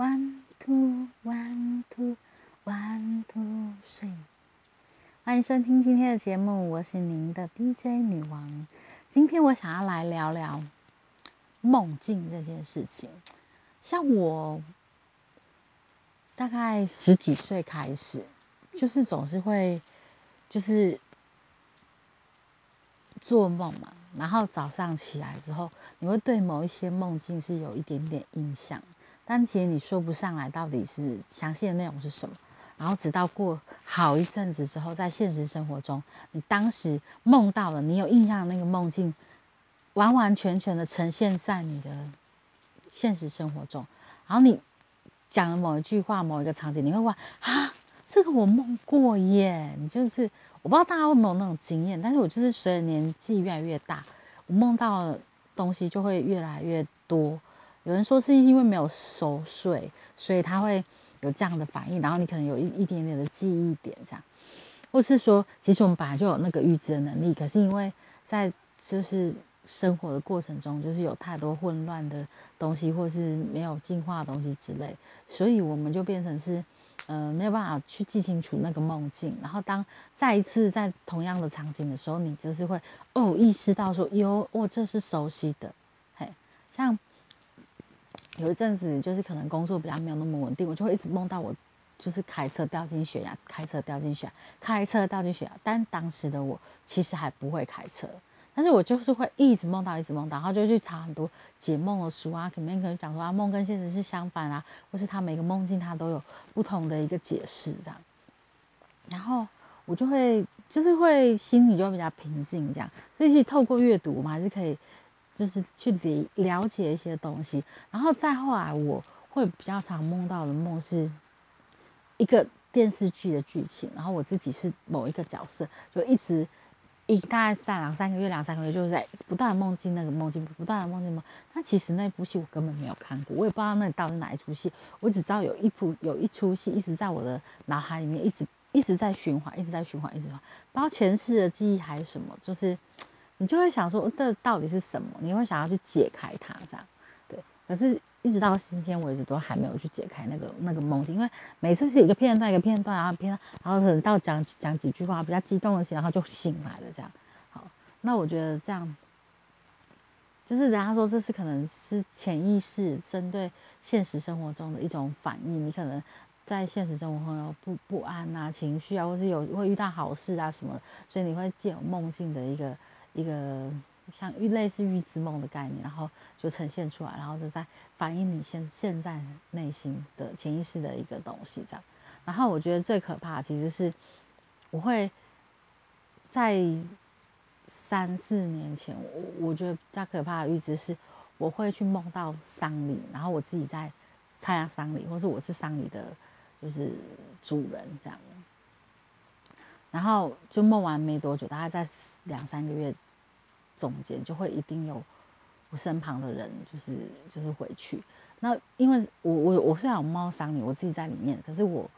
One two one two one two three，欢迎收听今天的节目，我是您的 DJ 女王。今天我想要来聊聊梦境这件事情。像我大概十几岁开始，就是总是会就是做梦嘛，然后早上起来之后，你会对某一些梦境是有一点点印象。但其实你说不上来到底是详细的内容是什么，然后直到过好一阵子之后，在现实生活中，你当时梦到了，你有印象的那个梦境，完完全全的呈现在你的现实生活中，然后你讲了某一句话、某一个场景，你会问啊，这个我梦过耶！你就是我不知道大家有没有那种经验，但是我就是随着年纪越来越大，我梦到的东西就会越来越多。有人说是因为没有熟睡，所以他会有这样的反应，然后你可能有一一点点的记忆点这样，或是说其实我们本来就有那个预知的能力，可是因为在就是生活的过程中，就是有太多混乱的东西，或是没有进化的东西之类，所以我们就变成是呃没有办法去记清楚那个梦境，然后当再一次在同样的场景的时候，你就是会哦意识到说哟哦这是熟悉的，嘿像。有一阵子，就是可能工作比较没有那么稳定，我就会一直梦到我就是开车掉进悬崖，开车掉进悬崖，开车掉进悬崖。但当时的我其实还不会开车，但是我就是会一直梦到，一直梦到，然后就去查很多解梦的书啊，肯定可能讲说啊，梦跟现实是相反啊，或是他每个梦境他都有不同的一个解释这样。然后我就会就是会心里就会比较平静这样，所以透过阅读，我们还是可以。就是去理了解一些东西，然后再后来，我会比较常梦到的梦是一个电视剧的剧情，然后我自己是某一个角色，就一直一大概在两三个月、两三个月，就是在不断的梦境那个梦境，不断的梦境梦。但其实那部戏我根本没有看过，我也不知道那里到底哪一出戏，我只知道有一部有一出戏一直在我的脑海里面，一直一直在循环，一直在循环，一直循环，不知道前世的记忆还是什么，就是。你就会想说，这到底是什么？你会想要去解开它，这样对。可是，一直到今天为止，都还没有去解开那个那个梦境，因为每次是一个片段一个片段，然后片，然后可能到讲讲几句话比较激动的时候，然后就醒来了，这样。好，那我觉得这样，就是人家说这是可能是潜意识针对现实生活中的一种反应。你可能在现实生活中有不不安啊、情绪啊，或是有会遇到好事啊什么，所以你会借有梦境的一个。一个像类似预知梦的概念，然后就呈现出来，然后是在反映你现现在内心的潜意识的一个东西这样。然后我觉得最可怕其实是我会在三四年前，我我觉得比较可怕的预知是我会去梦到丧礼，然后我自己在参加丧礼，或是我是丧礼的，就是主人这样。然后就梦完没多久，大概在两三个月中间，就会一定有我身旁的人，就是就是回去。那因为我我我虽然有猫丧礼，我自己在里面，可是我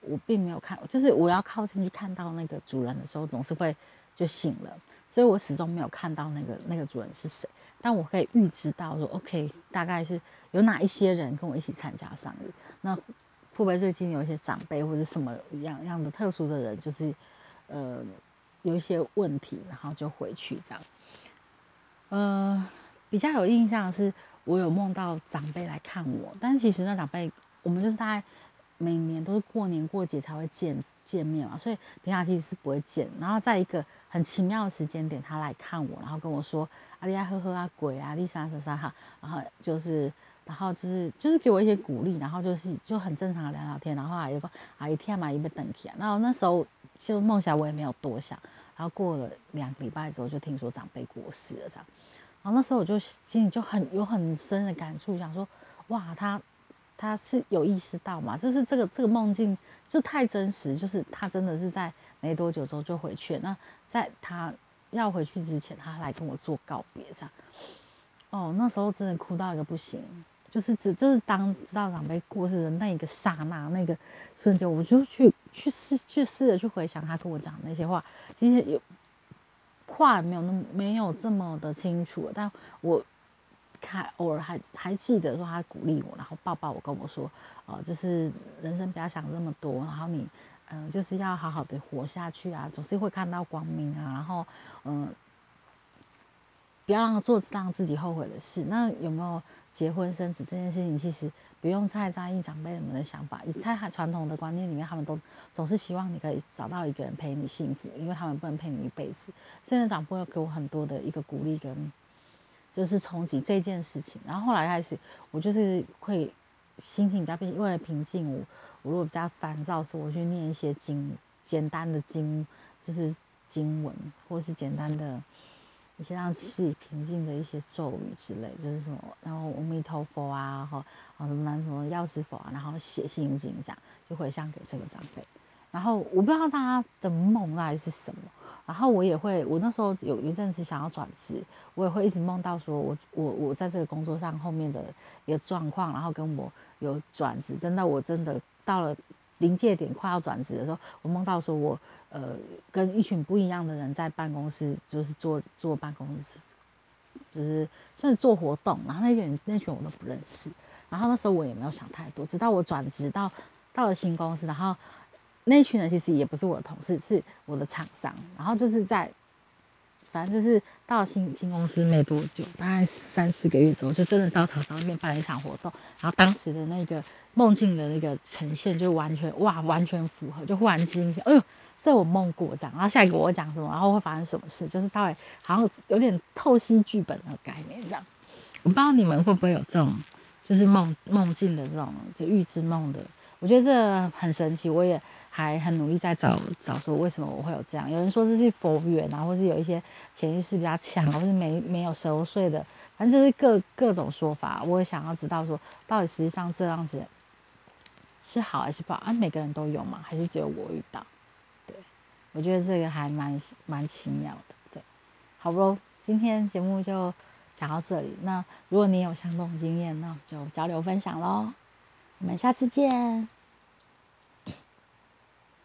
我并没有看，就是我要靠近去看到那个主人的时候，总是会就醒了，所以我始终没有看到那个那个主人是谁。但我可以预知到说，OK，大概是有哪一些人跟我一起参加丧礼。那会不会最近有一些长辈或者什么样样的特殊的人，就是？呃，有一些问题，然后就回去这样。呃，比较有印象的是，我有梦到长辈来看我，但其实那长辈，我们就是大概每年都是过年过节才会见见面嘛，所以平常其实是不会见。然后在一个很奇妙的时间点，他来看我，然后跟我说：“阿丽亚呵呵啊，鬼啊，丽莎莎莎哈。”然后就是。然后就是就是给我一些鼓励，然后就是就很正常的聊聊天，然后还有个啊一天嘛一被等起啊，然后那时候就梦想我也没有多想，然后过了两个礼拜之后就听说长辈过世了这样，然后那时候我就心里就很有很深的感触，想说哇他他是有意识到嘛，就是这个这个梦境就太真实，就是他真的是在没多久之后就回去，那在他要回去之前，他来跟我做告别这样，哦那时候真的哭到一个不行。就是只就是当知道长辈过世的那一个刹那，那个瞬间，我就去去试去试着去回想他跟我讲那些话，其实有话没有那么没有这么的清楚，但我看，偶尔还还记得说他鼓励我，然后抱抱我，跟我说，呃，就是人生不要想这么多，然后你，嗯，就是要好好的活下去啊，总是会看到光明啊，然后，嗯，不要让他做让自己后悔的事。那有没有结婚生子这件事情，其实不用太在意长辈们的想法，在传统的观念里面，他们都总是希望你可以找到一个人陪你幸福，因为他们不能陪你一辈子。虽然长辈给我很多的一个鼓励跟。就是冲击这件事情，然后后来开始，我就是会心情比较平，为了平静我，我如果比较烦躁时，我去念一些经，简单的经，就是经文，或是简单的一些让自己平静的一些咒语之类，就是什么，然后阿弥陀佛啊，然后啊什么什么药师佛啊，然后写心经这样，就回向给这个长辈。然后我不知道大家的梦来是什么。然后我也会，我那时候有一阵子想要转职，我也会一直梦到说，我我我在这个工作上后面的一个状况，然后跟我有转职，真的我真的到了临界点快要转职的时候，我梦到说我呃跟一群不一样的人在办公室，就是做做办公室，就是算是做活动，然后那群那群我都不认识，然后那时候我也没有想太多，直到我转职到到了新公司，然后。那群人其实也不是我的同事，是我的厂商。然后就是在，反正就是到新新公司没多久，大概三四个月之后，就真的到厂商那边办了一场活动。然后当时的那个梦境的那个呈现，就完全哇，完全符合，就忽然惊醒，哎呦，这我梦过这样。然后下一个我讲什么，然后会发生什么事，就是稍微好像有点透析剧本的概念这样。我不知道你们会不会有这种，就是梦梦境的这种，就预知梦的。我觉得这很神奇，我也还很努力在找找说为什么我会有这样。有人说这是佛缘啊，或是有一些潜意识比较强，或是没没有熟睡的，反正就是各各种说法。我也想要知道说，到底实际上这样子是好还是不好啊？每个人都有吗？还是只有我遇到？对，我觉得这个还蛮蛮奇妙的。对，好不？今天节目就讲到这里。那如果你有相同经验，那我们就交流分享喽。我们下次见。